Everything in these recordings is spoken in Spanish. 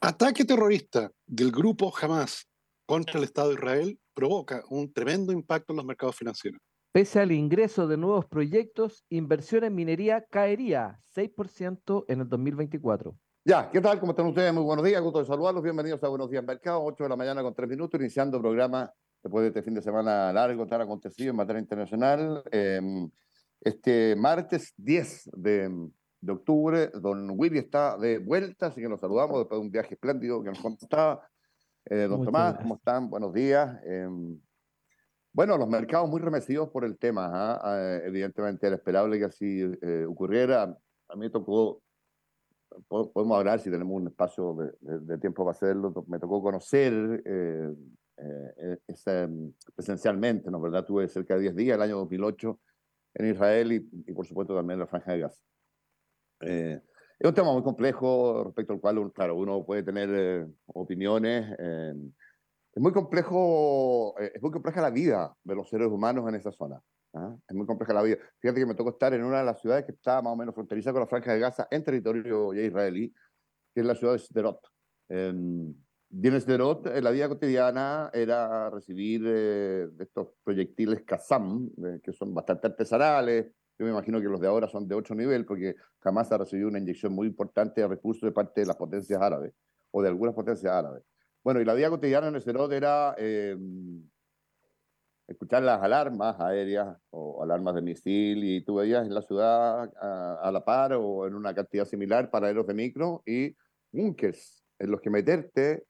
Ataque terrorista del grupo Hamas contra el Estado de Israel provoca un tremendo impacto en los mercados financieros. Pese al ingreso de nuevos proyectos, inversión en minería caería 6% en el 2024. Ya, ¿qué tal? ¿Cómo están ustedes? Muy buenos días, gusto de saludarlos. Bienvenidos a Buenos Días Mercado, 8 de la mañana con 3 minutos, iniciando programa después de este fin de semana largo, tan acontecido en materia internacional. Em, este martes 10 de de octubre. Don Willy está de vuelta, así que nos saludamos después de un viaje espléndido que nos contaba. Eh, don Tomás, ¿cómo están? Buenos días. Em, bueno, los mercados muy remecidos por el tema. Ah, evidentemente era esperable que así eh, ocurriera. A mí me tocó, podemos hablar si tenemos un espacio de, tiempo para hacerlo, me tocó conocer eh, ese, presencialmente, ¿no? ¿verdad? Tuve cerca de 10 días el año 2008 en Israel y, y por supuesto también en la Franja de Gaza. Eh, es un tema muy complejo respecto al cual, claro, uno puede tener eh, opiniones. Eh, es muy complejo, es muy compleja la vida de los seres humanos en esa zona. ¿ah? Es muy compleja la vida. Fíjate que me tocó estar en una de las ciudades que está más o menos fronteriza con la Franja de Gaza en territorio israelí, que es la ciudad de Sderot. Eh, y en Sderot, la vida cotidiana era recibir estos proyectiles Kazam, que son bastante artesanales, yo me imagino que los de ahora son de otro nivel porque jamás ha recibido una inyección muy importante de recursos de parte de las potencias árabes o de algunas potencias árabes. Bueno, y la vida cotidiana en Eserot era em, escuchar las alarmas aéreas o alarmas de misil y tú veías en la ciudad a, la par o en una cantidad similar paraderos de micro y búnkers en los que meterte,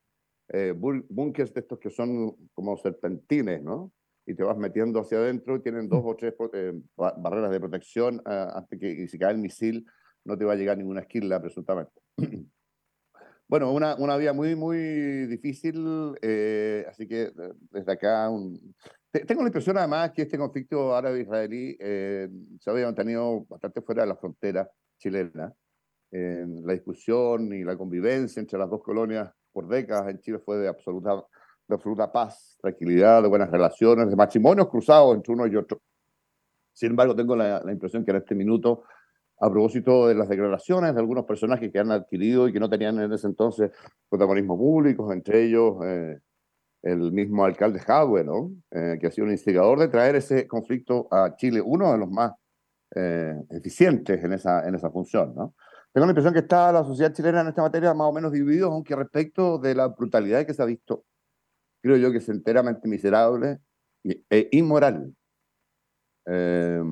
eh, búnkers de estos que son como serpentines, ¿no? Y te vas metiendo hacia adentro y tienen dos o tres eh, barreras de protección antes que y si cae el misil no te va a llegar ninguna esquila presuntamente. bueno, una, una vía muy, muy difícil, eh, así que desde acá tengo la impresión además que este conflicto árabe-israelí eh, se había mantenido bastante fuera de la frontera chilena. la discusión y la convivencia entre las dos colonias por décadas en Chile fue de absoluta de absoluta paz, tranquilidad, de buenas relaciones, de matrimonios cruzados entre uno y otro. Sin embargo, tengo la, impresión que en este minuto, a propósito de las declaraciones de algunos personajes que han adquirido y que no tenían en ese entonces protagonismo público, entre ellos eh, el mismo alcalde Jadwe. Eh, que ha sido un instigador de traer ese conflicto a Chile, uno de los más eh, eficientes en esa, en esa función. ¿no? Tengo la impresión que está la sociedad chilena en esta materia más o menos dividida, aunque respecto de la brutalidad que se ha visto creo yo que es enteramente miserable e inmoral. Eh,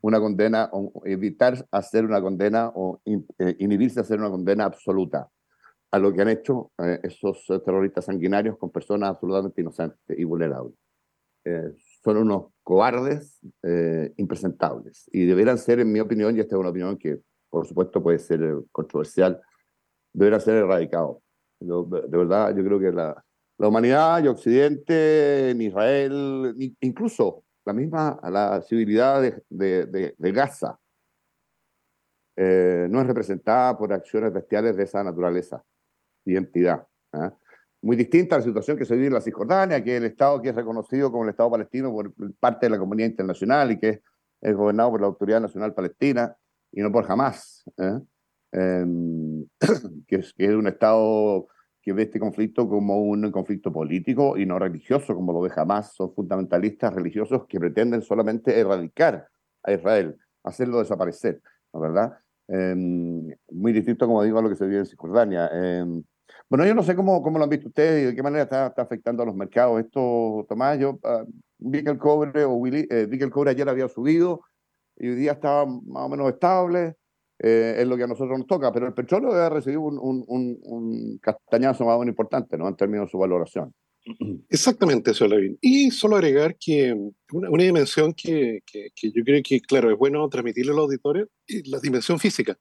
una condena, o evitar hacer una condena o eh, inhibirse a hacer una condena absoluta a lo que han hecho eh, esos terroristas sanguinarios con personas absolutamente inocentes y vulnerables. son unos cobardes impresentables y deberán ser, en mi opinión, y esta es una opinión que por supuesto puede ser controversial, deberán ser erradicados. de verdad, yo creo que la, la humanidad y Occidente, en Israel, incluso la misma la civilidad de, de, Gaza, eh, no es representada por acciones bestiales de esa naturaleza y entidad. ¿ah? Muy distinta a la situación que se vive en la Cisjordania, que es el Estado que es reconocido como el Estado palestino por parte de la comunidad internacional y que es, gobernado por la Autoridad Nacional Palestina y no por Hamas, ¿eh? em, que, es, que es un Estado que ve este conflicto como un conflicto político y no religioso, como lo ve jamás. Son fundamentalistas religiosos que pretenden solamente erradicar a Israel, hacerlo desaparecer. ¿verdad? Em, muy distinto, como digo, a lo que se vive en Cisjordania. Em, bueno, yo no sé cómo, cómo lo han visto ustedes y de qué manera está, está afectando a los mercados. Esto, Tomás, yo uh, vi que el cobre, o Willy, eh, vi que el cobre ayer había subido y hoy día estaba más o menos estable, eh, es lo que a nosotros nos toca, pero el petróleo ha recibido un, un, un, castañazo más o menos importante, ¿no? En términos de su valoración. Exactamente eso, Levin. Y solo agregar que una, una dimensión que, que, que, yo creo que, claro, es bueno transmitirle a los auditores, la dimensión física.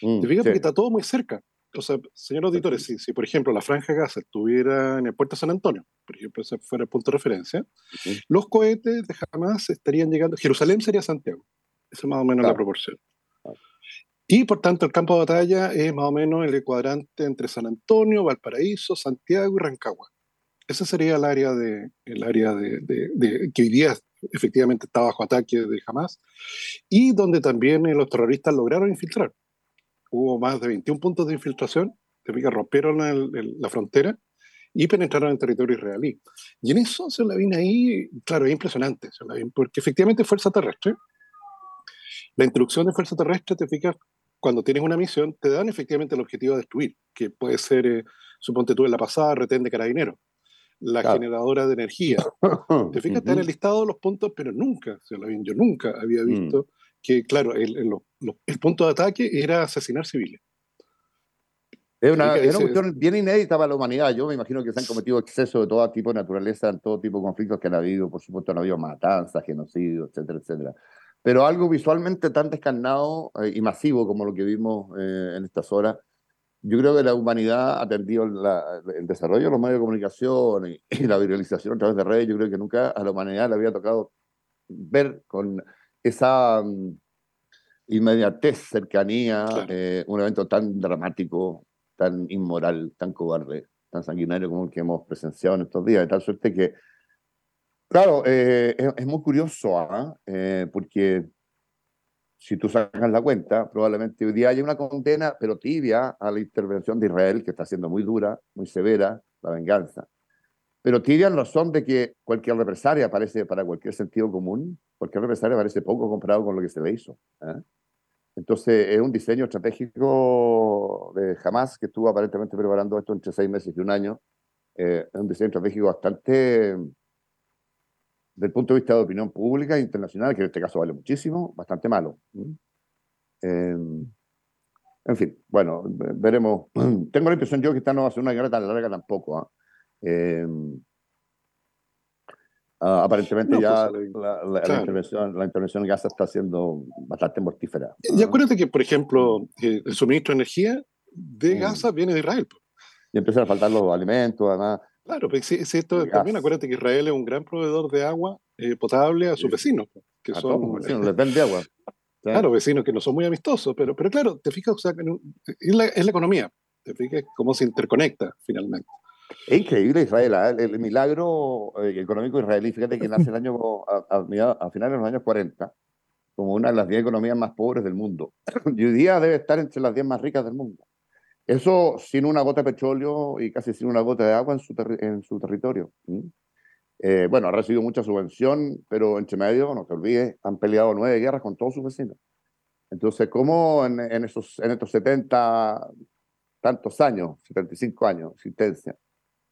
Mm, ¿Te fijas? Sí. Porque está todo muy cerca. O sea, señores auditores, si, si, por ejemplo la franja Gaza estuviera en el puerto de San Antonio, por ejemplo, ese fuera el punto de referencia, uh -huh. los cohetes de Hamas estarían llegando, Jerusalén sería Santiago. Esa es más o menos claro. la proporción. Y por tanto, el campo de batalla es más o menos el cuadrante entre San Antonio, Valparaíso, Santiago y Rancagua. Ese sería el área, de, el área de, de, de, que hoy día efectivamente está bajo ataque de Hamas y donde también los terroristas lograron infiltrar. Hubo más de 21 puntos de infiltración, que rompieron el, el, la frontera y penetraron en territorio israelí. Y en eso se la viene ahí, claro, es impresionante, porque efectivamente fuerza terrestre. La introducción de fuerza terrestre, te fijas, cuando tienes una misión, te dan efectivamente el objetivo de destruir, que puede ser, eh, suponte tú en la pasada, retén de carabineros la claro. generadora de energía. Te fijas, te han listado los puntos, pero nunca, yo nunca había visto mm. que, claro, el, el, el, punto de ataque era asesinar civiles. Es una, es una cuestión bien inédita para la humanidad. Yo me imagino que se han cometido excesos de todo tipo de naturaleza en todo tipo de conflictos que han habido. Por supuesto, han habido matanzas, genocidios, etcétera, etcétera. Pero algo visualmente tan descarnado eh, y masivo como lo que vimos eh, en estas horas, yo creo que la humanidad ha atendido la, el desarrollo de los medios de comunicación y, y, la viralización a través de redes. Yo creo que nunca a la humanidad le había tocado ver con esa um, inmediatez, cercanía, claro. eh, un evento tan dramático, tan inmoral, tan cobarde, tan sanguinario como el que hemos presenciado en estos días, de tal suerte que, claro, eh, es, muy curioso, ¿ah? ¿eh? porque si tú sacas la cuenta, probablemente hoy día hay una condena, pero tibia, a la intervención de Israel, que está siendo muy dura, muy severa, la venganza. Pero tibia en razón de que cualquier represalia parece, para cualquier sentido común, cualquier represalia parece poco comparado con lo que se le hizo. ¿eh? Entonces, es un diseño estratégico de Hamas que estuvo aparentemente preparando esto entre seis meses y un año. Eh, es un diseño estratégico bastante del punto de vista de opinión pública e internacional, que en este caso vale muchísimo, bastante malo. Eh, en fin, bueno, veremos. Tengo la impresión yo que esta no va a ser una guerra tan larga tampoco. ¿eh? Eh, uh, aparentemente no, ya pues, la, la, claro. la, intervención, la intervención en Gaza está siendo bastante mortífera. Y acuérdate que, por ejemplo, el suministro de energía de mm. Gaza viene de Israel. Y empiezan a faltar los alimentos, además. Claro, pero si, si esto también acuérdate que Israel es un gran proveedor de agua eh, potable a sus vecinos, que a son vecinos, les vende agua. Claro, vecinos que no son muy amistosos, pero, pero claro, te fijas, o sea, es, la, es la economía, te fijas cómo se interconecta finalmente. Es increíble Israel, ¿eh? el, el, milagro eh, económico israelí, fíjate que nace el año, a, a, a, finales de los años 40 como una de las 10 economías más pobres del mundo. Y hoy día debe estar entre las 10 más ricas del mundo. Eso sin una gota de petróleo y casi sin una gota de agua en su, territorio. Eh, bueno, ha recibido mucha subvención, pero entre medio, no te olvides, han peleado nueve guerras con todos sus vecinos. Entonces, ¿cómo en, esos, en estos 70 tantos años, 75 años de existencia,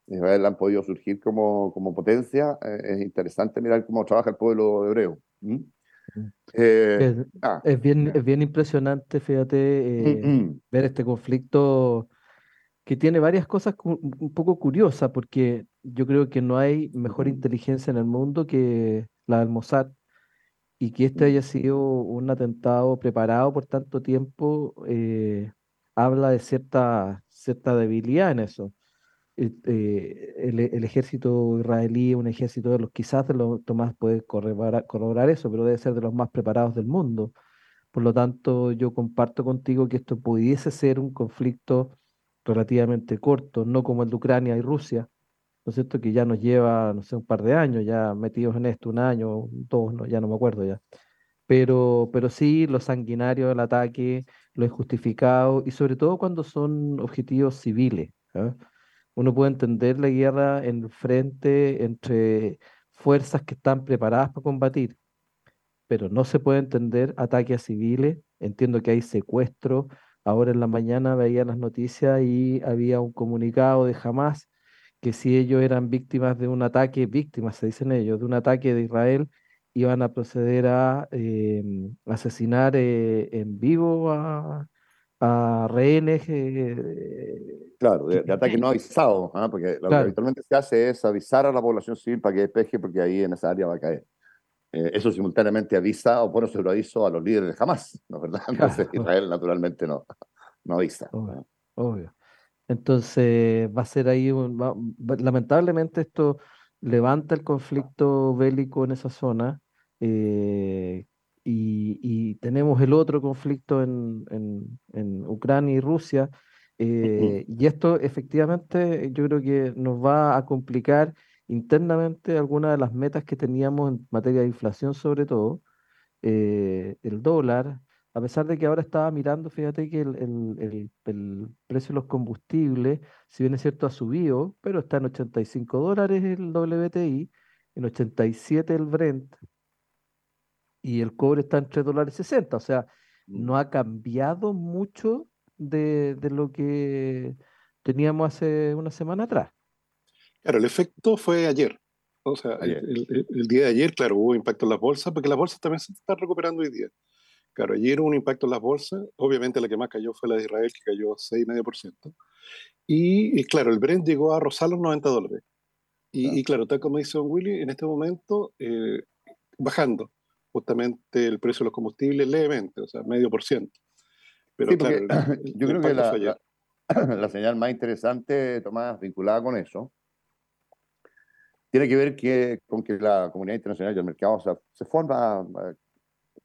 Israel han podido surgir como, como potencia? Eh, es interesante mirar cómo trabaja el pueblo hebreo. ¿Mm? Eh, es, ah, es, bien, es bien impresionante, fíjate, eh, mm -hmm. ver este conflicto que tiene varias cosas un poco curiosas, porque yo creo que no hay mejor inteligencia en el mundo que la del Mossad, y que este haya sido un atentado preparado por tanto tiempo, eh, habla de cierta, cierta debilidad en eso. Eh, el, el, ejército israelí, un ejército de los quizás de los Tomás puede corroborar, corroborar, eso, pero debe ser de los más preparados del mundo. Por lo tanto, yo comparto contigo que esto pudiese ser un conflicto relativamente corto, no como el de Ucrania y Rusia, ¿no es cierto? Que ya nos lleva, no sé, un par de años ya metidos en esto, un año, dos, no, ya no me acuerdo ya. Pero, pero sí, lo sanguinario del ataque, lo injustificado, y sobre todo cuando son objetivos civiles. ¿eh? Uno puede entender la guerra en el frente entre fuerzas que están preparadas para combatir, pero no se puede entender ataque a civiles. Entiendo que hay secuestro. Ahora en la mañana veía las noticias y había un comunicado de Hamas que si ellos eran víctimas de un ataque, víctimas se dicen ellos, de un ataque de Israel, iban a proceder a em, asesinar eh, en vivo a, rehenes. Eh, claro, de, ataque no avisado, ¿ah? porque lo que habitualmente se hace es avisar a la población civil para que despeje, porque ahí en esa área va a caer. Eh, eso simultáneamente avisa, o bueno, se lo aviso a los líderes de Hamas, ¿no es verdad? Entonces Israel naturalmente no, no avisa. Obvio, Entonces va a ser ahí, lamentablemente esto levanta el conflicto bélico en esa zona eh, y, tenemos el otro conflicto en, en, Ucrania y Rusia. Eh, y esto efectivamente yo creo que nos va a complicar internamente algunas de las metas que teníamos en materia de inflación, sobre todo, eh, el dólar, a pesar de que ahora estaba mirando, fíjate que el, precio de los combustibles, si bien es cierto, ha subido, pero está en 85 dólares el WTI, en 87 el Brent, y el cobre está en 3 dólares 60, o sea, no mm. ha cambiado mucho de, de lo que teníamos hace una semana atrás. Claro, el efecto fue ayer. O sea, El, día de ayer, claro, hubo impacto en las bolsas, porque las bolsas también se están recuperando hoy día. Claro, ayer hubo un impacto en las bolsas. Obviamente la que más cayó fue la de Israel, que cayó 6,5%. Y, y claro, el Brent llegó a rozar los 90 dólares. Y, claro, tal como dice Don Willy, en este momento eh, bajando justamente el precio de los combustibles levemente, o sea, medio por ciento. Pero claro, yo creo que la, la, señal más interesante, Tomás, vinculada con eso, tiene que ver que, con que la comunidad internacional y el mercado se forma, eh,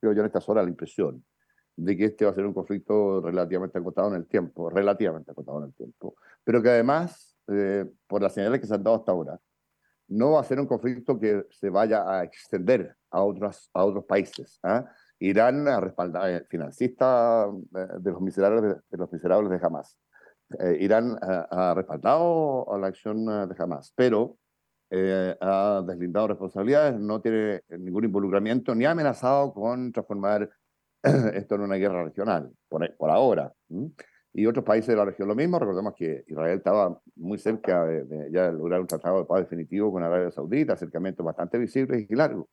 creo yo, en estas horas la impresión de que este va a ser un conflicto relativamente acotado en el tiempo, relativamente acotado en el tiempo, pero que además, eh, por las señales que se han dado hasta ahora, no va a ser un conflicto que se vaya a extender a otros, a otros países. ¿ah? Irán a respaldar, eh, financista de los miserables de, de Hamas. Irán ha respaldado a la acción de Hamas, pero eh, ha deslindado responsabilidades, no tiene ningún involucramiento ni ha amenazado con transformar esto en una guerra regional, por, por ahora. Y otros países de la región lo mismo. Recordemos que Israel estaba muy cerca de, ya lograr un tratado de paz definitivo con Arabia Saudita, acercamientos bastante visibles y largos.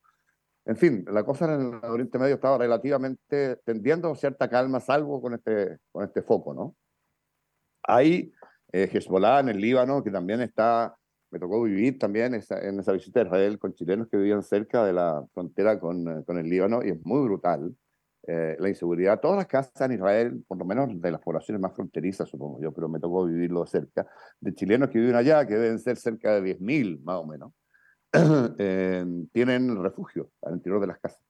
En fin, la cosa en el Oriente Medio estaba relativamente tendiendo cierta calma, salvo con este, con este foco, ¿no? Hay eh, Hezbollah en el Líbano, que también está me tocó vivir también en esa visita a Israel con chilenos que vivían cerca de la frontera con, eh, con el Líbano y es muy brutal eh, la inseguridad. Todas las casas en Israel, por lo menos de las poblaciones más fronterizas, supongo yo, pero me tocó vivirlo cerca, de chilenos que viven allá, que deben ser cerca de 10.000 más o menos, eh, tienen refugio al interior de las casas.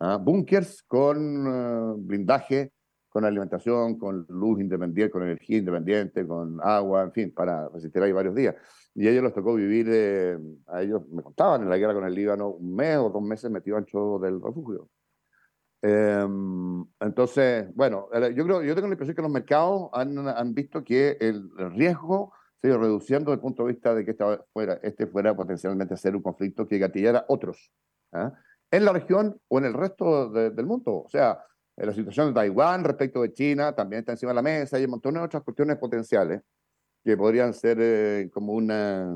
¿Ah? Búnkers con blindaje con alimentación, con luz independiente, con energía independiente, con agua, en fin, para resistir ahí varios días. Y a ellos les tocó vivir, eh, a ellos me contaban, en la guerra con el Líbano, un mes o dos meses metido ancho del refugio. Em, entonces, bueno, yo creo, yo tengo la impresión que los mercados han, han visto que el, riesgo se ha ido reduciendo desde el punto de vista de que este fuera, este fuera potencialmente a ser un conflicto que gatillara otros, ¿ah? en la región o en el resto del mundo. O sea, la situación de Taiwán respecto de China también está encima de la mesa y un montón de otras cuestiones potenciales que podrían ser eh, como una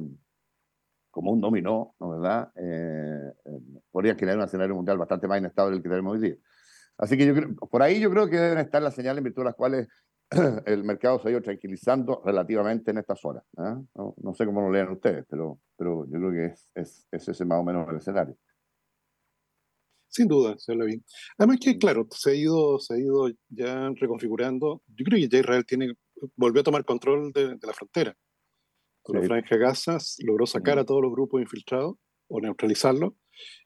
como un dominó, ¿no verdad? Eh, eh, podrían crear un escenario mundial bastante más inestable del que tenemos hoy día. Así que yo creo, por ahí yo creo que deben estar las señales en virtud de las cuales el mercado se ha ido tranquilizando relativamente en estas horas. No, no, sé cómo lo lean ustedes, pero, pero yo creo que es, es, es ese más o menos el escenario. Sin duda, se habla bien. Además que, claro, se ha ido, se ha ido ya reconfigurando. Yo creo que ya Israel tiene, volvió a tomar control de, la frontera. Con la franja Gaza logró sacar a todos los grupos infiltrados o neutralizarlos.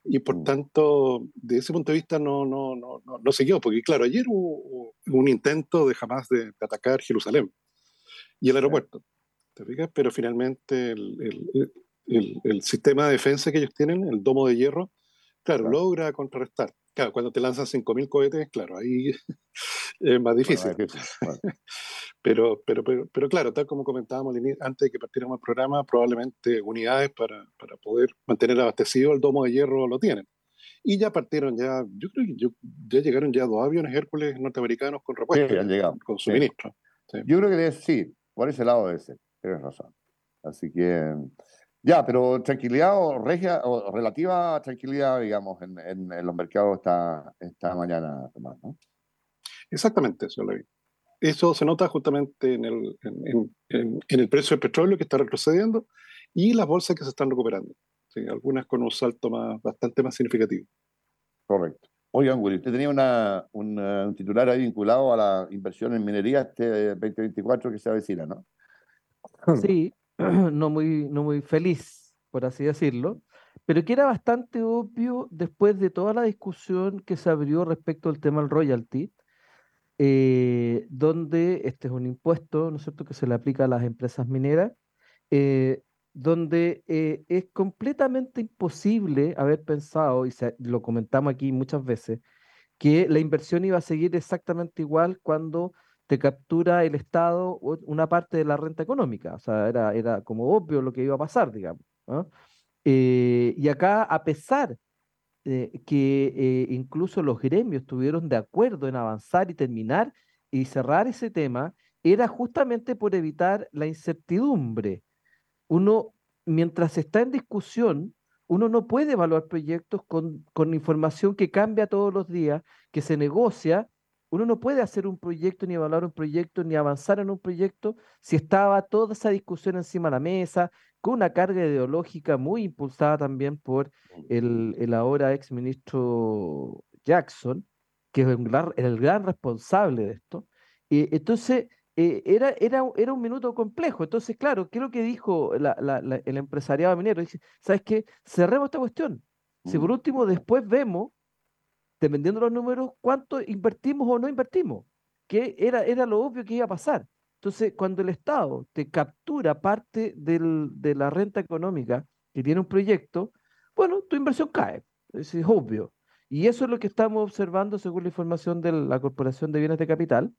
Y por tanto, de ese punto de vista no, no, no, no, siguió, porque claro, ayer hubo, un intento de jamás de, atacar Jerusalén y el aeropuerto. ¿Te fijas? Pero finalmente el, el, el, sistema de defensa que ellos tienen, el domo de hierro, Claro, logra contrarrestar. Claro, cuando te lanzan 5.000 cohetes, claro, ahí es más difícil. pero, pero, pero, pero, claro, tal como comentábamos antes de que partiéramos el programa, probablemente unidades para, para poder mantener abastecido el domo de hierro lo tienen. Y ya partieron, ya, yo creo que ya llegaron ya dos aviones Hércules norteamericanos con repuestos, han llegado. con suministro. Yo creo que sí, por ese lado debe ser, tienes razón. Así que, ya, pero tranquilidad o, regia, o relativa tranquilidad, digamos, en, en, los mercados esta, esta mañana, Tomás, ¿no? Exactamente, señor Levy. Eso se nota justamente en el, en, en, el precio del petróleo que está retrocediendo y las bolsas que se están recuperando. algunas con un salto más, bastante más significativo. Correcto. Oigan, Willy, usted tenía una, un titular ahí vinculado a la inversión en minería este 2024 que se avecina, ¿no? Sí, no muy, no muy feliz, por así decirlo, pero que era bastante obvio después de toda la discusión que se abrió respecto al tema del royalty, eh, donde este es un impuesto, ¿no es cierto?, que se le aplica a las empresas mineras, eh, donde eh, es completamente imposible haber pensado, y lo comentamos aquí muchas veces, que la inversión iba a seguir exactamente igual cuando te captura el Estado una parte de la renta económica. O sea, era, era como obvio lo que iba a pasar, digamos. y acá, a pesar eh, que eh, incluso los gremios estuvieron de acuerdo en avanzar y terminar y cerrar ese tema, era justamente por evitar la incertidumbre. Uno, mientras está en discusión, uno no puede evaluar proyectos con, con información que cambia todos los días, que se negocia. Uno no puede hacer un proyecto, ni evaluar un proyecto, ni avanzar en un proyecto si estaba toda esa discusión encima de la mesa, con una carga ideológica muy impulsada también por el, el ahora ex ministro Jackson, que es el gran, el gran responsable de esto. Eh, entonces, eh, era, era, era un minuto complejo. Entonces, claro, ¿qué es lo que dijo el empresariado minero? Dice, ¿sabes qué? Cerremos esta cuestión. Si por último después vemos, dependiendo de los números, cuánto invertimos o no invertimos, que era, era lo obvio que iba a pasar. Entonces, cuando el Estado te captura parte de la renta económica que tiene un proyecto, bueno, tu inversión cae, es, obvio. Y eso es lo que estamos observando según la información de la Corporación de Bienes de Capital,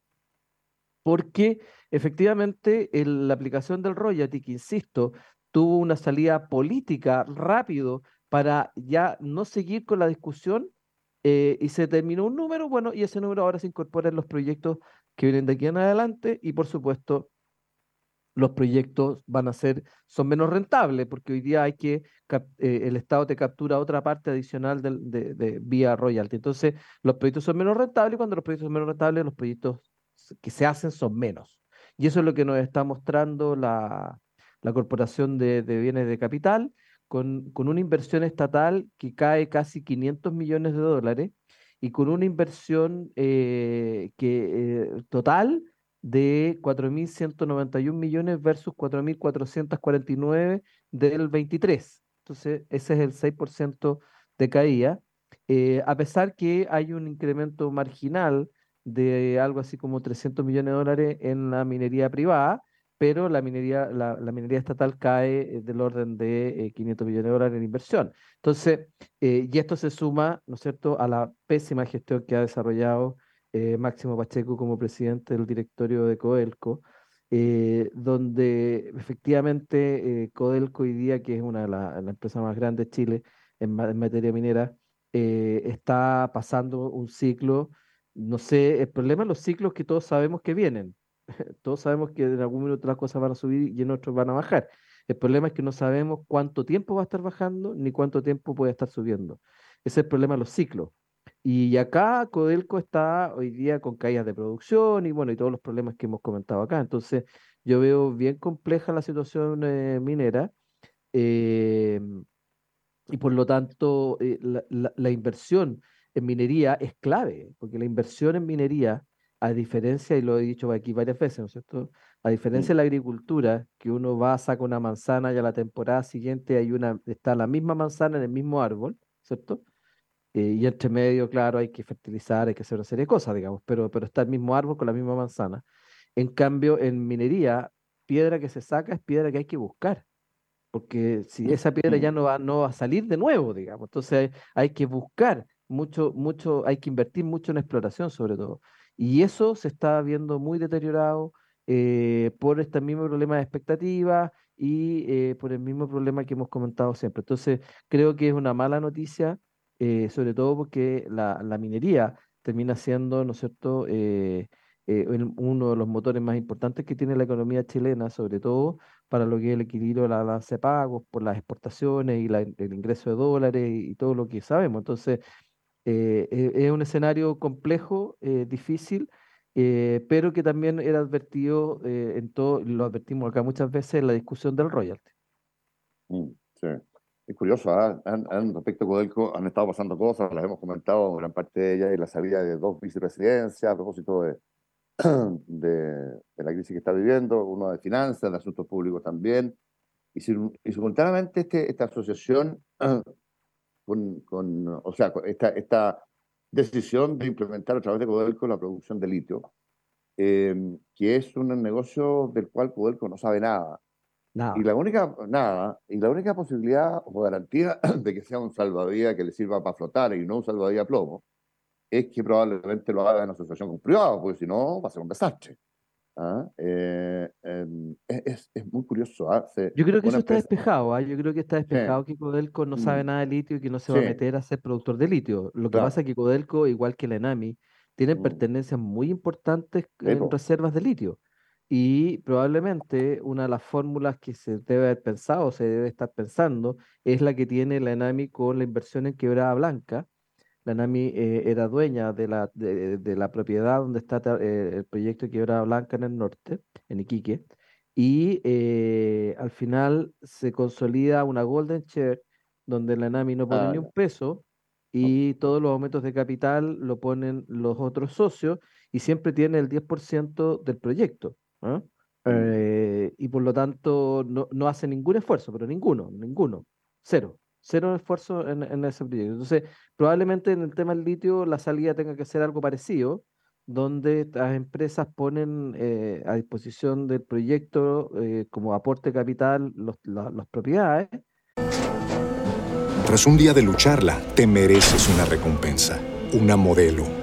porque efectivamente la aplicación del royalty, que insisto, tuvo una salida política rápido para ya no seguir con la discusión eh, y se terminó un número, bueno, y ese número ahora se incorpora en los proyectos que vienen de aquí en adelante y por supuesto los proyectos van a ser, son menos rentables porque hoy día hay que, eh, el Estado te captura otra parte adicional de, de, vía royalty. Entonces los proyectos son menos rentables y cuando los proyectos son menos rentables los proyectos que se hacen son menos. Y eso es lo que nos está mostrando la, la Corporación de, Bienes de Capital con, con una inversión estatal que cae casi 500 millones de dólares y con una inversión eh, que, eh, total de 4.191 millones versus 4.449 del 23. Entonces, ese es el 6% de caída, eh, a pesar que hay un incremento marginal de algo así como 300 millones de dólares en la minería privada, pero la minería, la, minería estatal cae eh, del orden de 500 eh, millones de dólares en inversión. Entonces, eh, y esto se suma, ¿no es cierto?, a la pésima gestión que ha desarrollado Máximo Pacheco como presidente del directorio de Codelco, donde efectivamente Codelco hoy día, que es una de las empresas más grandes de Chile en, en materia minera, está pasando un ciclo, no sé, el problema es los ciclos que todos sabemos que vienen, todos sabemos que en algún momento las cosas van a subir y en otros van a bajar. El problema es que no sabemos cuánto tiempo va a estar bajando ni cuánto tiempo puede estar subiendo. Ese es el problema de los ciclos. Y acá Codelco está hoy día con caídas de producción y bueno, y todos los problemas que hemos comentado acá. Entonces, yo veo bien compleja la situación eh, minera eh, y por lo tanto eh, la inversión en minería es clave, porque la inversión en minería a diferencia, y lo he dicho aquí varias veces, ¿no es cierto? A diferencia de la agricultura, que uno va, saca una manzana y a la temporada siguiente hay una, está la misma manzana en el mismo árbol, ¿cierto? Eh, y entre medio, claro, hay que fertilizar, hay que hacer una serie de cosas, digamos, pero, pero está el mismo árbol con la misma manzana. En cambio, en minería, piedra que se saca es piedra que hay que buscar, porque si esa piedra ya no va, no va a salir de nuevo, digamos, entonces hay, hay que buscar mucho, mucho, hay que invertir mucho en exploración sobre todo. Y eso se está viendo muy deteriorado eh, por este mismo problema de expectativa y eh, por el mismo problema que hemos comentado siempre. Entonces, creo que es una mala noticia eh, sobre todo porque la, minería termina siendo, ¿no es cierto?, eh, uno de los motores más importantes que tiene la economía chilena, sobre todo para lo que es el equilibrio de la balanza de pagos, por las exportaciones y el ingreso de dólares y, todo lo que sabemos. Entonces, e, es un escenario complejo, difícil, pero que también era advertido en todo, lo advertimos acá muchas veces en la discusión del royalty. Mm, sí. Es curioso, ¿ah? respecto a Codelco han estado pasando cosas, las hemos comentado gran parte de ellas, y la salida de dos vicepresidencias a propósito de, de, la crisis que está viviendo, uno de finanzas, de asuntos públicos también, y, simultáneamente este, esta asociación con, con, o sea, esta, esta decisión de implementar a través de Codelco la producción de litio, eh, que es un negocio del cual Codelco no sabe nada. Y la única, nada, y la única posibilidad o garantía de que sea un salvavidas que le sirva para flotar y no un salvavidas plomo, es que probablemente lo haga en asociación con privado, porque si no va a ser un desastre. ¿Ah? Eh, em, es, es, muy curioso. ¿ah? yo creo que eso está despejado. ¿ah? Yo creo que está despejado que Codelco no sabe mm. nada de litio y que no se va a meter a ser productor de litio. Lo que pasa es que Codelco, igual que la ENAMI, tiene mm. pertenencias muy importantes en reservas de litio. Y probablemente una de las fórmulas que se debe haber pensado, se debe estar pensando, es la que tiene la ENAMI con la inversión en Quebrada Blanca. La ENAMI eh, era dueña de la, de, la propiedad donde está eh, el proyecto de Quebrada Blanca en el norte, en Iquique, y eh, al final se consolida una Golden Share donde la ENAMI no pone ni un peso y todos los aumentos de capital lo ponen los otros socios y siempre tiene el 10% del proyecto. ¿ah? Mm. Y por lo tanto no, no, hace ningún esfuerzo, pero ninguno, ninguno, cero, cero esfuerzo en, ese proyecto. Entonces, probablemente en el tema del litio la salida tenga que ser algo parecido, donde las empresas ponen eh, a disposición del proyecto eh, como aporte capital los, las propiedades. Tras un día de lucharla, te mereces una recompensa, una modelo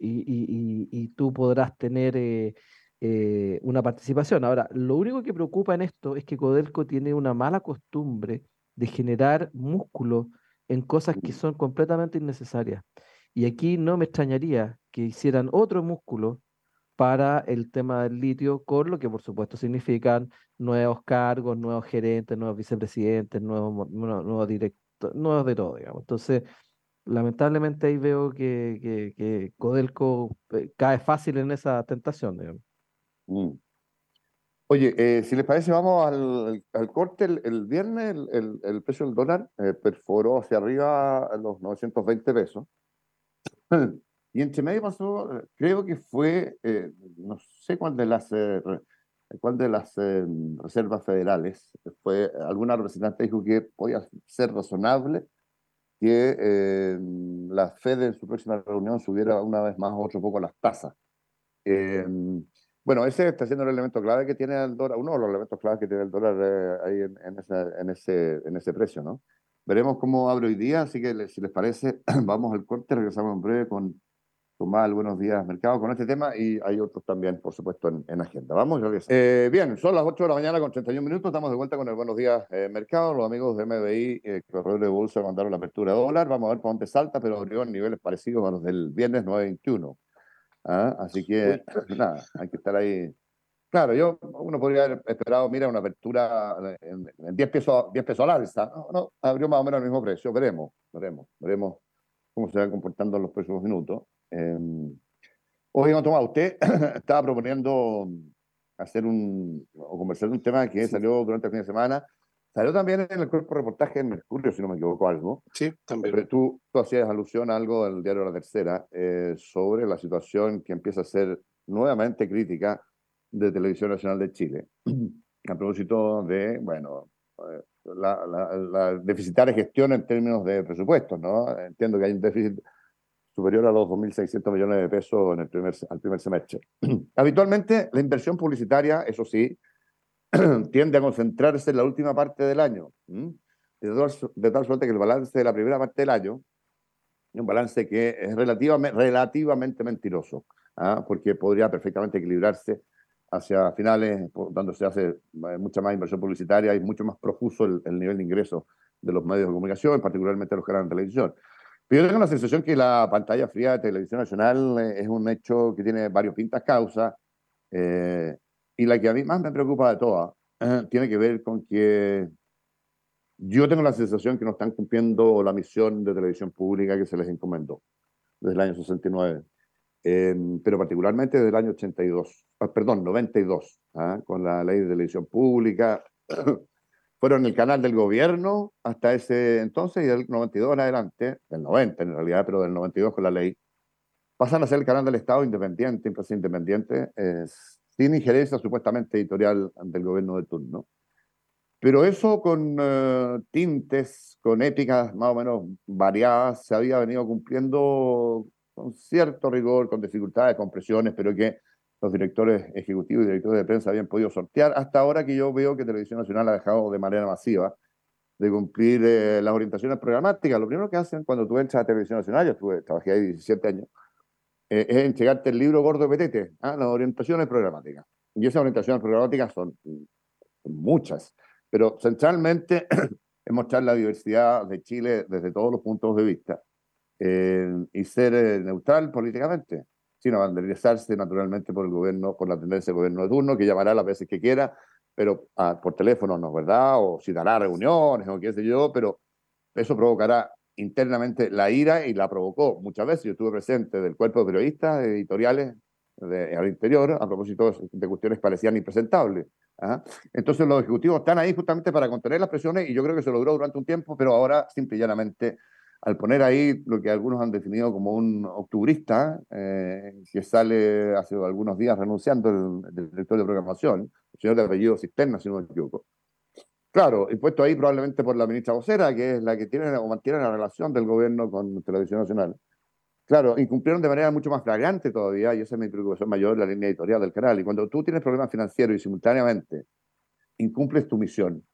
y, tú podrás tener eh, eh, una participación. Ahora, lo único que preocupa en esto es que Codelco tiene una mala costumbre de generar músculo en cosas que son completamente innecesarias. Y aquí no me extrañaría que hicieran otro músculo para el tema del litio, con lo que por supuesto significan nuevos cargos, nuevos gerentes, nuevos vicepresidentes, nuevos, nuevos directores, nuevos de todo, digamos. Entonces, lamentablemente ahí veo que, que, Codelco eh, cae fácil en esa tentación. Mm. Oye, eh, si les parece, vamos al, al corte. El, viernes el, el, precio del dólar eh, perforó hacia arriba los 920 pesos. Y entre medio pasó, creo que fue, no sé cuál de las, cuál de las reservas federales, fue alguna representante dijo que podía ser razonable que eh, la Fed en su próxima reunión subiera una vez más otro poco las tasas. Eh, bueno, ese está siendo el elemento clave que tiene el dólar, uno de los elementos claves que tiene el dólar eh, ahí en, en, ese, en ese precio, ¿no? Veremos cómo abre hoy día, así que si les parece, vamos al corte, regresamos en breve con más buenos días, mercado, con este tema y hay otros también, por supuesto, en, agenda. Vamos, eh, bien, son las 8 de la mañana con 31 minutos, estamos de vuelta con el buenos días, eh, mercado. Los amigos de MBI, eh, Corredor de Bolsa, mandaron la apertura de dólar. Vamos a ver por dónde salta, pero abrió en niveles parecidos a los del viernes 9.21. ¿Ah? Así que, nada, hay que estar ahí. Claro, yo, uno podría haber esperado, mira, una apertura en, 10 pesos, 10 pesos al alza. No, no, abrió más o menos el mismo precio. Veremos, veremos, veremos cómo se van comportando en los próximos minutos. Eh, oiga, Tomás, usted estaba proponiendo hacer un, o conversar de un tema que salió durante el fin de semana. Salió también en el cuerpo reportaje en Mercurio, si no me equivoco, algo. Sí, también. Pero tú, tú hacías alusión a algo del diario La Tercera eh, sobre la situación que empieza a ser nuevamente crítica de Televisión Nacional de Chile. A propósito de, bueno, eh, la, la, la, deficitaria gestión en términos de presupuestos, ¿no? Entiendo que hay un déficit superior a los 2.600 millones de pesos en el primer, al primer semestre. Habitualmente, la inversión publicitaria, eso sí, tiende a concentrarse en la última parte del año, de tal, suerte que el balance de la primera parte del año un balance que es relativamente, relativamente mentiroso, ¿ah? porque podría perfectamente equilibrarse hacia finales, donde se hace eh, mucha más inversión publicitaria y mucho más profuso el, el nivel de ingresos de los medios de comunicación, particularmente los canales de televisión. Pero yo tengo la sensación que la pantalla fría de Televisión Nacional eh, es un hecho que tiene varios pintas causas, eh, y la que a mí más me preocupa de todas eh, tiene que ver con que yo tengo la sensación que no están cumpliendo la misión de televisión pública que se les encomendó desde el año 69, pero particularmente desde el año 82, ah, perdón, 92, ¿ah? con la ley de televisión pública, fueron el canal del gobierno hasta ese entonces y del 92 en adelante, del 90 en realidad, pero del 92 con la ley, pasan a ser el canal del Estado independiente, empresa independiente, sin injerencia supuestamente editorial del gobierno de turno. Pero eso con eh, tintes, con épicas más o menos variadas, se había venido cumpliendo con cierto rigor, con dificultades, con presiones, pero que los directores ejecutivos y directores de prensa habían podido sortear, hasta ahora que yo veo que Televisión Nacional ha dejado de manera masiva de cumplir eh, las orientaciones programáticas. Lo primero que hacen cuando tú entras a Televisión Nacional, yo trabajé ahí 17 años, eh, es entregarte el libro gordo Petete, ¿ah? las orientaciones programáticas. Y esas orientaciones programáticas son, muchas, pero centralmente es mostrar la diversidad de Chile desde todos los puntos de vista eh, y ser neutral políticamente sino banderizarse naturalmente por el gobierno, por la tendencia del gobierno de turno, que llamará las veces que quiera, pero ah, por teléfono no verdad, o si dará reuniones o qué sé yo, pero eso provocará internamente la ira y la provocó muchas veces. Yo estuve presente del cuerpo de periodistas editoriales de, al interior a propósito de cuestiones que parecían impresentables. ¿ah? Entonces los ejecutivos están ahí justamente para contener las presiones y yo creo que se logró durante un tiempo, pero ahora simple y llanamente al poner ahí lo que algunos han definido como un octubrista, eh, que sale hace algunos días renunciando el, director de programación, el señor de apellido Cisterna, si no me equivoco. Claro, puesto ahí probablemente por la ministra vocera, que es la que tiene o mantiene la relación del gobierno con Televisión Nacional. Claro, incumplieron de manera mucho más flagrante todavía, y esa es mi preocupación mayor, la línea editorial del canal. Y cuando tú tienes problemas financieros y simultáneamente incumples tu misión,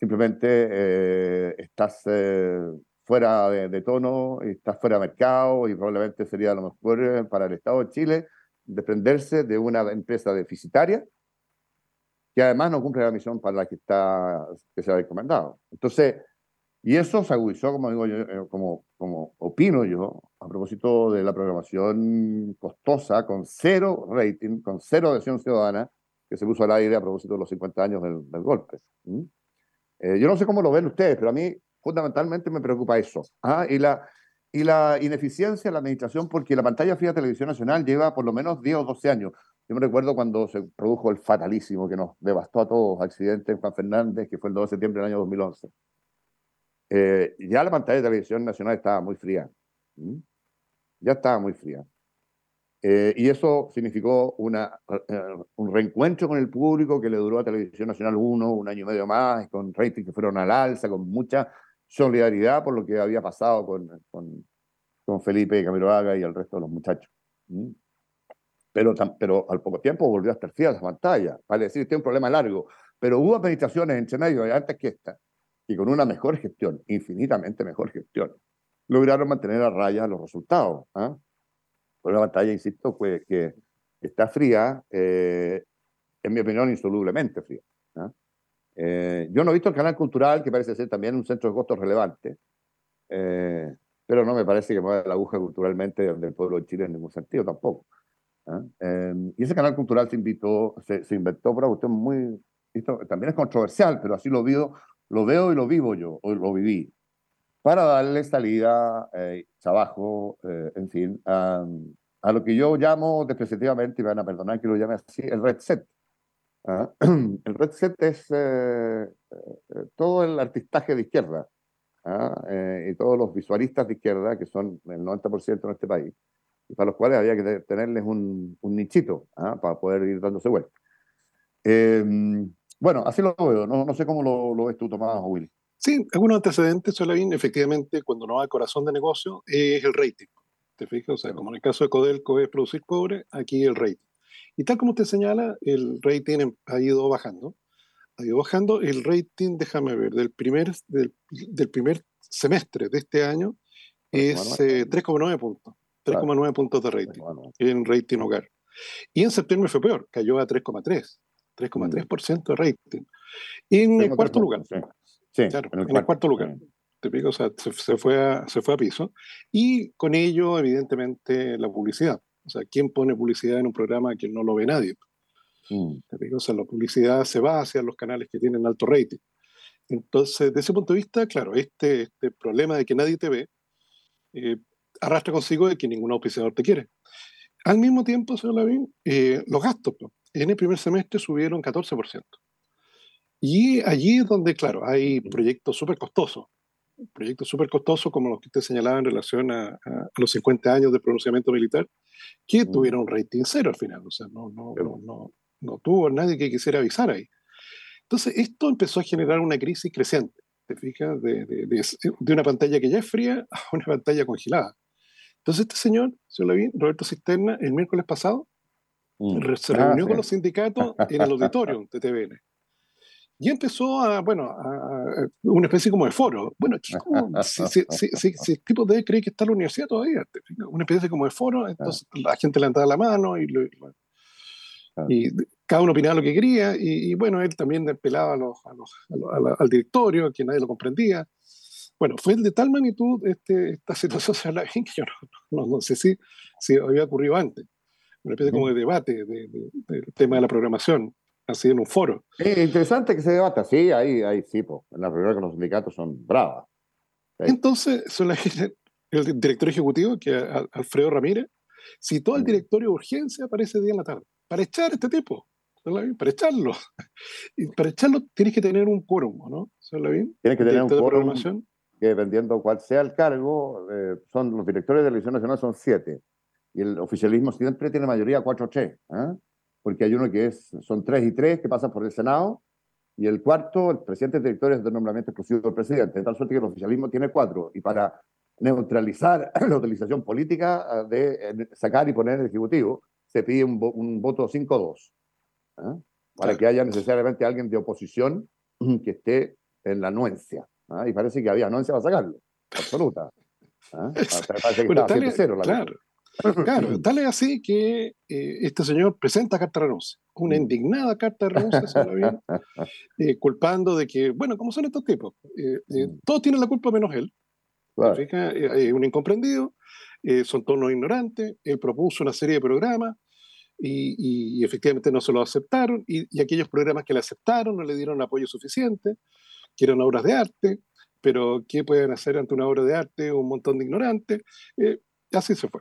simplemente eh, estás eh, fuera de, tono, está fuera de mercado y probablemente sería lo mejor eh, para el Estado de Chile desprenderse de una empresa deficitaria que además no cumple la misión para la que, está, que se ha recomendado. Entonces, y eso se agudizó, como digo yo, eh, como, como opino yo, a propósito de la programación costosa, con cero rating, con cero adhesión ciudadana, que se puso al aire a propósito de los 50 años del, golpe. Eh, yo no sé cómo lo ven ustedes, pero a mí fundamentalmente me preocupa eso. ¿ah? Y, la, y la ineficiencia de la administración, porque la pantalla fría de Televisión Nacional lleva por lo menos 10 o 12 años. Yo me recuerdo cuando se produjo el fatalísimo que nos devastó a todos, accidente en Juan Fernández, que fue el 2 de septiembre del año 2011. Eh, ya la pantalla de Televisión Nacional estaba muy fría. Ya estaba muy fría. Eh, y eso significó una, eh, un reencuentro con el público que le duró a Televisión Nacional uno, un año y medio más, con ratings que fueron al alza, con mucha solidaridad por lo que había pasado con, con, con Felipe y el resto de los muchachos. Pero, pero al poco tiempo volvió a estar a la pantalla. Vale decir, tiene un problema largo. Pero hubo administraciones entre medio antes que esta, y con una mejor gestión, infinitamente mejor gestión, lograron mantener a raya los resultados. Por la pantalla, insisto, fue que está fría, eh, en mi opinión, insolublemente fría. Eh, yo no he visto el canal cultural, que parece ser también un centro de costos relevante, eh, pero no me parece que mueva la aguja culturalmente donde el pueblo de Chile en ningún sentido tampoco. Eh, y ese canal cultural se, invitó, se, se inventó por una cuestión muy... Esto también es controversial, pero así lo veo, lo veo y lo vivo yo, o lo viví, para darle salida, trabajo, en fin, a, a, lo que yo llamo despreciativamente, y van a perdonar que lo llame así, el red set. ¿Ah? El Red Set es eh, eh, todo el artistaje de izquierda ¿ah? eh, y todos los visualistas de izquierda, que son el 90% en este país, y para los cuales había que tenerles un, un nichito ¿ah? para poder ir dándose vuelta. Em, bueno, así lo veo, no, no sé cómo lo, lo ves tú, Tomás o Willy. Sí, algunos antecedentes, Solavín, efectivamente, cuando no va corazón de negocio, es el rating. ¿Te fijas? O sea, como en el caso de Codelco es producir cobre, aquí el rating. Y tal como usted señala, el rating em, ha ido bajando. Ha ido bajando. El rating, déjame ver, del primer, del, primer semestre de este año es 3,9 eh, puntos. 3,9 puntos de rating en rating hogar. Y en septiembre fue peor, cayó a 3,3. 3,3% de rating. En el cuarto lugar. Sí, claro, en el, cuarto lugar. Te o sea, se, fue a, se fue a piso. Y con ello, evidentemente, la publicidad. O sea, ¿quién pone publicidad en un programa que no lo ve nadie? Mm. O sea, la publicidad se va hacia los canales que tienen alto rating. Entonces, desde ese punto de vista, claro, este, este problema de que nadie te ve eh, arrastra consigo de que ningún auspiciador te quiere. Al mismo tiempo, señor Lavín, eh, los gastos en el primer semestre subieron 14%. Y allí es donde, claro, hay proyectos súper costosos. Proyectos súper costosos como los que usted señalaba en relación a, los 50 años de pronunciamiento militar, que tuvieron un rating cero al final. O sea, no, no, no, no, tuvo nadie que quisiera avisar ahí. Entonces, esto empezó a generar una crisis creciente, ¿te fijas? De, de, de, una pantalla que ya es fría a una pantalla congelada. Entonces, este señor, señor Lavín, Roberto Cisterna, el miércoles pasado, mm. se ah, reunió con los sindicatos en el auditorio de TVN. Y empezó a, bueno, a, una especie como de foro. Bueno, si, si, el tipo debe creer que está en la universidad todavía, una especie como de foro, entonces la gente le daba la mano y, y, cada uno opinaba lo que quería, y, bueno, él también pelaba a los, al directorio, que nadie lo comprendía. Bueno, fue de tal magnitud este, esta situación que yo no, no, sé si, si había ocurrido antes. Una especie como de debate del tema de la programación, así en un foro. Es interesante que se debata, sí, ahí, ahí sí, pues, en la realidad que los sindicatos son bravas. Entonces, el director ejecutivo, que Alfredo Ramírez, citó al directorio de urgencia para ese día en la tarde, para echar a este tipo, para echarlo. Y para echarlo tienes que tener un quórum, ¿no? Tienes que tener un quórum que dependiendo cuál sea el cargo, eh, son los directores de la televisión nacional son siete. Y el oficialismo siempre tiene mayoría 4-3, ¿eh? Porque hay uno que es, son tres y tres que pasan por el Senado, y el cuarto, el presidente de directores es de nombramiento exclusivo del presidente, de tal suerte que el oficialismo tiene cuatro. Y para neutralizar la utilización política eh, de sacar y poner el Ejecutivo, se pide un, un voto 5-2, ¿eh? para que haya necesariamente alguien de oposición que esté en la anuencia. ¿ah? y parece que había no se va a sacarlo, absoluta. ¿ah? claro, claro, tal es así que eh, este señor presenta carta de renuncia, una mm. indignada carta de renuncia, eh, culpando de que, bueno, ¿cómo son estos tipos? Eh, mm. todos tienen la culpa menos él. es un incomprendido, son todos los ignorantes, él propuso una serie de programas y, y, efectivamente no se lo aceptaron y, y, aquellos programas que le aceptaron no le dieron apoyo suficiente que eran obras de arte, pero ¿qué pueden hacer ante una obra de arte un montón de ignorantes? Eh, así se fue.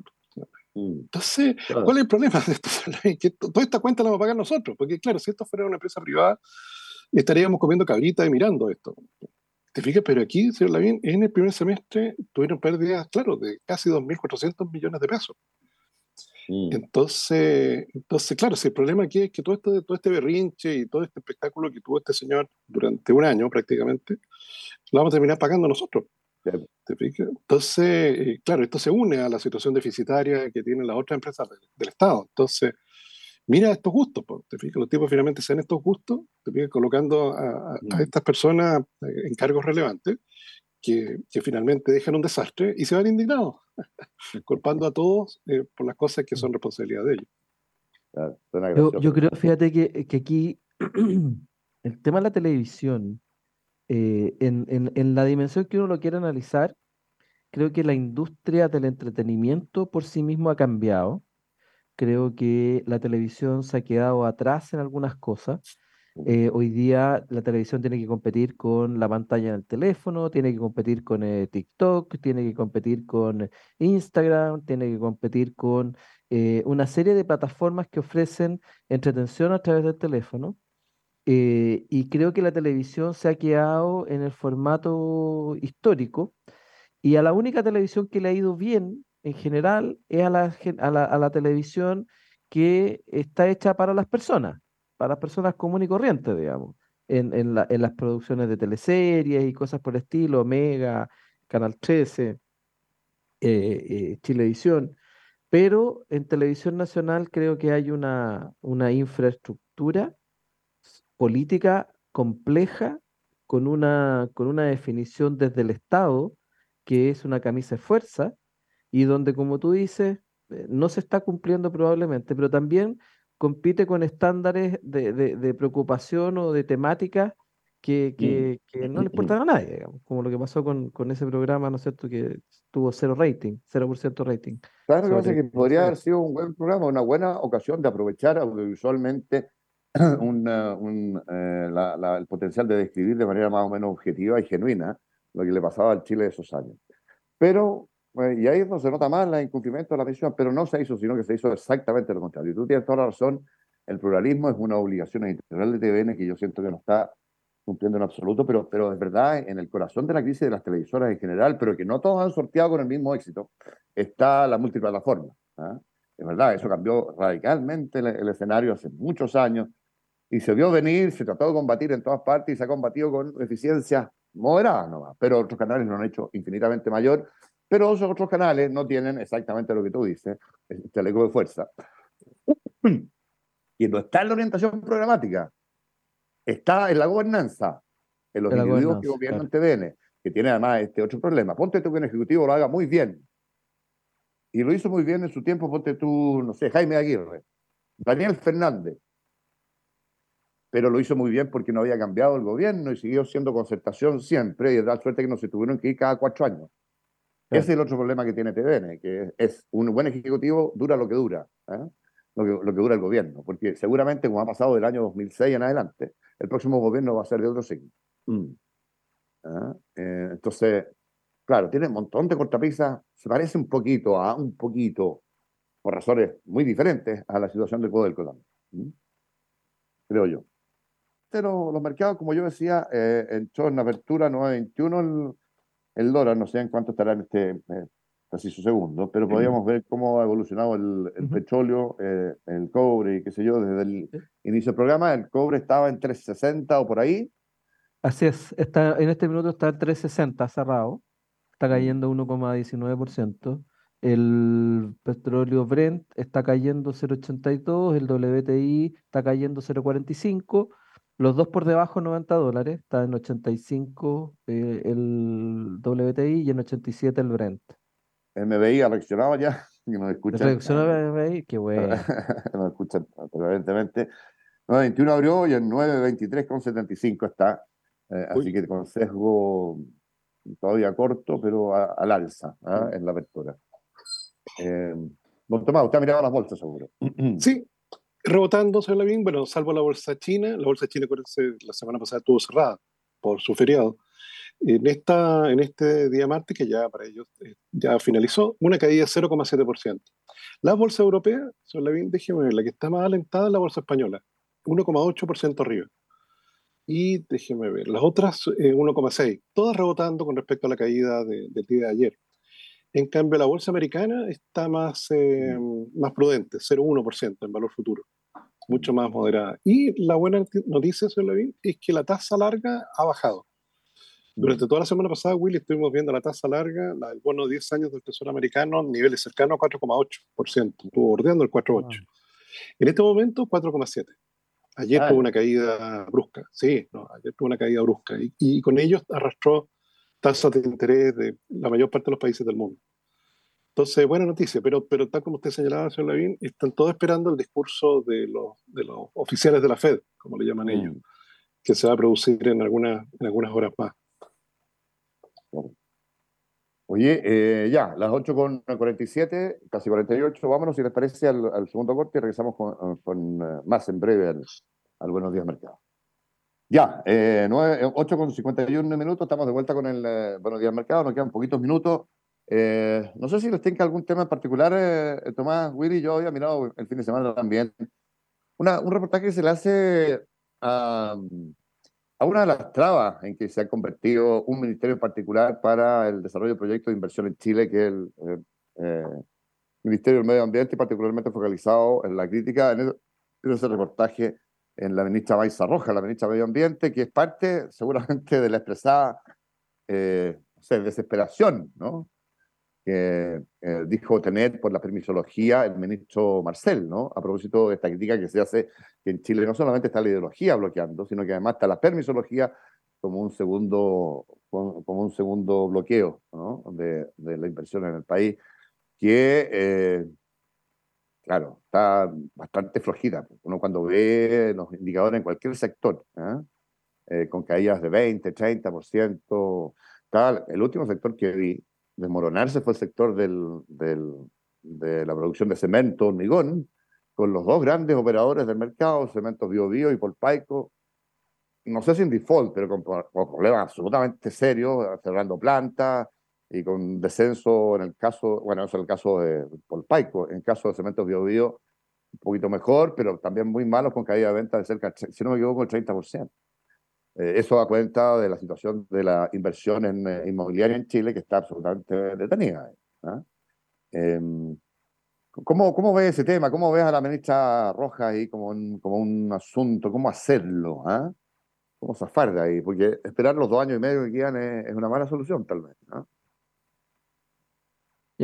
Entonces, ¿cuál es el problema de esto? Que toda esta cuenta la vamos a pagar nosotros, porque claro, si esto fuera una empresa privada, estaríamos comiendo cabrita y mirando esto. ¿Te fijas? Pero aquí, señor Lavín, en el primer semestre tuvieron pérdidas, claro, de casi 2.400 millones de pesos. Mm. Entonces, entonces, claro, si el problema aquí es que todo, esto, todo este berrinche y todo este espectáculo que tuvo este señor durante un año prácticamente, lo vamos a terminar pagando nosotros. Entonces, eh, claro, esto se une a la situación deficitaria que tienen las otras empresas del, Estado. Entonces, mira estos gustos, te fijas, los tipos finalmente se estos gustos, te fijas, colocando a, a, mm. estas personas en cargos relevantes que, finalmente dejan un desastre y se van indignados, culpando a todos eh, por las cosas que son responsabilidad de ellos. yo, creo, fíjate que, que, aquí el tema de la televisión, eh, en, en, en, la dimensión que uno lo quiere analizar, creo que la industria del entretenimiento por sí mismo ha cambiado. Creo que la televisión se ha quedado atrás en algunas cosas. Eh, hoy día la televisión tiene que competir con la pantalla del teléfono, tiene que competir con eh, TikTok, tiene que competir con Instagram, tiene que competir con eh, una serie de plataformas que ofrecen entretención a través del teléfono. Y creo que la televisión se ha quedado en el formato histórico y a la única televisión que le ha ido bien en general es a la, a la televisión que está hecha para las personas para personas comunes y corrientes, digamos, en, en, las producciones de teleseries y cosas por el estilo, Omega, Canal 13. eh, Chilevisión, pero en televisión nacional creo que hay una, una infraestructura política compleja con una, con una definición desde el Estado que es una camisa de fuerza y donde, como tú dices, eh, no se está cumpliendo probablemente, pero también compite con estándares de, preocupación o de temática que, mm. no le importan a nadie, como lo que pasó con, ese programa, ¿no es cierto?, que tuvo cero rating, 0% rating. Claro, que, que podría haber sido un buen programa, una buena ocasión de aprovechar audiovisualmente un, eh, el potencial de describir de manera más o menos objetiva y genuina lo que le pasaba al Chile de esos años. Pero, eh, y ahí no se nota más el incumplimiento de la misión, pero no se hizo, sino que se hizo exactamente lo contrario. Y tú tienes toda la razón, el pluralismo es una obligación integral de TVN que yo siento que no está cumpliendo en absoluto, pero, pero es verdad, en el corazón de la crisis de las televisoras en general, pero que no todos han sorteado con el mismo éxito, está la multiplataforma. ¿ah? Es verdad, eso cambió radicalmente el, escenario hace muchos años y se vio venir, se trató de combatir en todas partes y se ha combatido con eficiencia moderada nomás, pero otros canales lo han hecho infinitamente mayor, pero esos otros canales no tienen exactamente lo que tú dices, el chaleco de fuerza. Y no está en la orientación programática, está en la gobernanza, en los individuos que gobiernan TVN, que tiene además este otro problema. Ponte tú que un ejecutivo lo haga muy bien, y lo hizo muy bien en su tiempo, ponte tú, no sé, Jaime Aguirre, Daniel Fernández, pero lo hizo muy bien porque no había cambiado el gobierno y siguió siendo concertación siempre, y es la suerte que no se tuvieron que ir cada cuatro años. Ese es el otro problema que tiene TVN, que es un buen ejecutivo dura lo que dura, ¿eh? lo, que, lo que dura el gobierno, porque seguramente como ha pasado del año 2006 en adelante, el próximo gobierno va a ser de otro signo. Mm. ¿Eh? Eh, entonces, claro, tiene un montón de cortapisas, se parece un poquito a un poquito, por razones muy diferentes, a la situación del poder del ¿Mm? Creo yo pero los mercados, como yo decía, eh, entró en apertura 9.21 el, el, dólar, no sé en cuánto estará en este eh, preciso segundo, pero podríamos ver cómo ha evolucionado el, el petróleo, eh, el cobre y qué sé yo, desde el inicio del programa. El cobre estaba en 360 o por ahí. Así es, está, en este minuto está en 360 cerrado, está cayendo 1,19%. El petróleo Brent está cayendo 0,82, el WTI está cayendo 0,45 los dos por debajo 90 dólares, está en 85 eh, el WTI y en 87 el Brent. MBI ha reaccionado ya, que nos escuchan. Reaccionó MBI, qué bueno. nos escuchan, evidentemente. 9.21 abrió y en 9.23,75 está. Eh, así que con sesgo todavía corto, pero al alza ¿ah? en la apertura. Eh, don Tomás, usted ha mirado las bolsas seguro. Sí, rebotando, señor Lavín, bueno, salvo la bolsa china, la bolsa china la semana pasada estuvo cerrada por su feriado. En, esta, en este día martes, que ya para ellos eh, ya finalizó, una caída de 0,7%. La bolsa europea, señor Lavín, déjeme ver, la que está más alentada es la bolsa española, 1,8% arriba. Y déjeme ver, las otras 1,6%, eh, todas rebotando con respecto a la caída del día de ayer. En cambio, la bolsa americana está más, eh, más prudente, 0,1% en valor futuro, mucho más moderada. Y la buena noticia, señor Levin, es que la tasa larga ha bajado. Durante toda la semana pasada, Willy, estuvimos viendo la tasa larga, la del bono de 10 años del Tesoro americano, niveles cercanos a 4,8%, estuvo bordeando el 4,8%. En este momento, 4,7%. Ayer tuvo una caída brusca, sí, no, ayer tuvo una caída brusca y, y con ello arrastró tasas de interés de la mayor parte de los países del mundo. Entonces, buena noticia, pero, pero tal como usted señalaba, señor Lavín, están todos esperando el discurso de los, de los oficiales de la Fed, como le llaman ellos, mm. que se va a producir en, algunas en algunas horas más. Oye, eh, ya, las 8 con 47, casi 48, vámonos si les parece al, segundo corte y regresamos con, con eh, más en breve al, al Buenos Días Mercado. Ya, eh, 8 eh, con 51 minutos, estamos de vuelta con el eh, Buenos Días Mercado, nos quedan poquitos minutos. Eh, no sé si les tenga algún tema en particular, eh, Tomás, Willy, yo había mirado el fin de semana también. Una, un reportaje que se le hace a, a, una de las trabas en que se ha convertido un ministerio en particular para el desarrollo de proyectos de inversión en Chile, que es el Ministerio del Medio Ambiente, particularmente focalizado en la crítica en, en ese reportaje en la ministra Baiza Roja, la ministra de Medio Ambiente, que es parte seguramente de la expresada eh, desesperación, ¿no? que eh, dijo tener por la permisología el ministro Marcel, ¿no? A propósito de esta crítica que se hace que en Chile no solamente está la ideología bloqueando, sino que además está la permisología como un segundo, como un segundo bloqueo ¿no? de, de, la inversión en el país, que, eh, claro, está bastante flojita. Uno cuando ve los indicadores en cualquier sector, ¿eh? Eh, con caídas de 20, 30%, tal, el último sector que vi desmoronarse fue el sector del, del, de la producción de cemento, hormigón, con los dos grandes operadores del mercado, Cemento Bio, Bio y Polpaico, no sé si en default, pero con, problemas absolutamente serios, cerrando plantas y con descenso en el caso, bueno, eso es el caso de Polpaico, en el caso de Cementos Bio, Bio un poquito mejor, pero también muy malos con caída de venta de cerca, si no me equivoco, el 30%. Eh, eso da cuenta de la situación de la inversión en eh, inmobiliaria en Chile, que está absolutamente detenida. Em, ¿cómo, ¿Cómo ves ese tema? ¿Cómo ves a la ministra Rojas ahí como un, como un asunto? ¿Cómo hacerlo? ¿ah? ¿Cómo zafar de ahí? Porque esperar los dos años y medio que quedan es, una mala solución, tal vez. ¿no?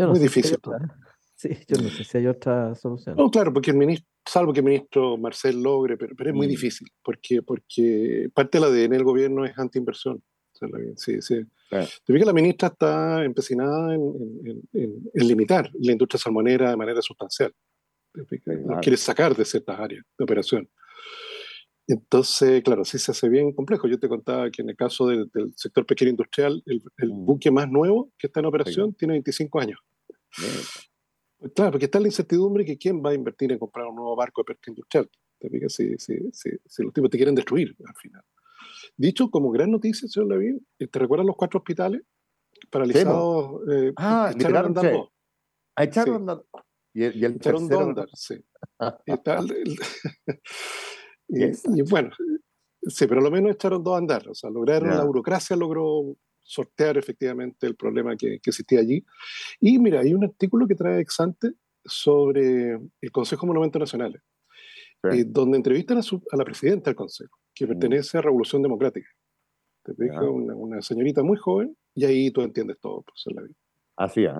Muy difícil. sí, yo no sé si hay otra solución. No, claro, porque el ministro salvo que el ministro Marcel logre, pero, es muy mm. difícil, porque, porque parte de la ADN del gobierno es antiinversión. Sí, sí. la ministra está empecinada en, limitar la industria salmonera de manera sustancial. quiere sacar de ciertas áreas de operación. Entonces, claro, sí se hace bien complejo. Yo te contaba que en el caso del, sector pequeño industrial, el, mm. buque más nuevo que está en operación tiene 25 años. Claro, porque está la incertidumbre que quién va a invertir en comprar un nuevo barco de pesca industrial. ¿Te si, si, si, los tipos te quieren destruir al final. Dicho como gran noticia, señor Levin, eh, ¿te recuerdan los cuatro hospitales paralizados? Eh, ah, echaron a andar dos. Ah, echaron a andar. Y el, y el echaron dos andar, sí. y, bueno, sí, pero lo menos echaron dos a andar. O sea, lograron, la burocracia logró sortear efectivamente el problema que, existía allí. Y mira, hay un artículo que trae Exante sobre el Consejo de Monumentos Nacionales, eh, donde entrevistan a, la presidenta del Consejo, que mm. pertenece a Revolución Democrática. Te una, señorita muy joven, y ahí tú entiendes todo, profesor Lavín. Así, ¿eh?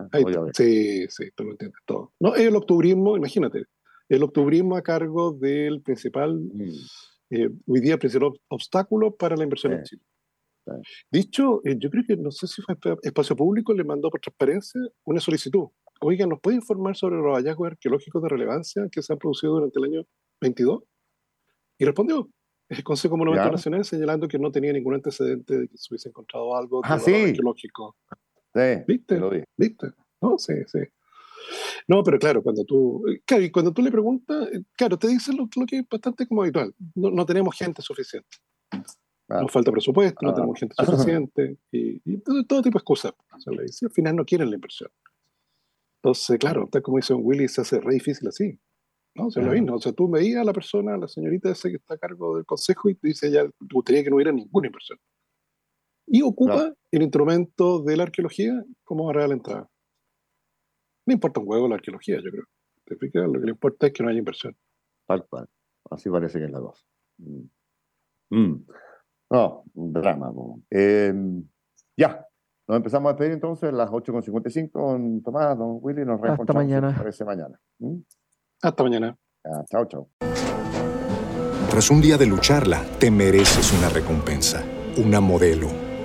Sí, sí, tú lo entiendes todo. No, el octubrismo, imagínate, el octubrismo a cargo del principal, mm. eh, hoy día, principal obstáculo para la inversión en Chile. Dicho, eh, yo creo que no sé si fue Espacio Público, le mandó por transparencia una solicitud. Oiga, ¿nos puede informar sobre los hallazgos arqueológicos de relevancia que se han producido durante el año 22? Y respondió el Consejo Monumental Nacional señalando que no tenía ningún antecedente de que se hubiese encontrado algo ah, arqueológico. Sí, ¿Viste? ¿Viste? No, sí, sí. No, pero claro, cuando tú, claro, y cuando tú le preguntas, eh, claro, te dicen lo, que es bastante como habitual. No, no tenemos gente suficiente. Nos falta presupuesto, no tenemos gente suficiente y, todo, tipo de excusas. al final no quieren la inversión. Entonces, claro, tal como dice un Willy, se hace re difícil así. ¿no? Se lo mismo. O sea, tú veías a la persona, a la señorita esa que está a cargo del consejo y te dice ya, te gustaría que no hubiera ninguna inversión. Y ocupa el instrumento de la arqueología como barrera de la entrada. No importa un huevo la arqueología, yo creo. Lo que le importa es que no haya inversión. Tal cual. Así parece que es la cosa. Mm. mm. No, un drama. Em, ya, nos empezamos a despedir entonces a las 8.55 con Tomás, don Willy, nos Hasta mañana. mañana. Hasta mañana. chao, chao. Tras un día de lucharla, te mereces una recompensa, una modelo,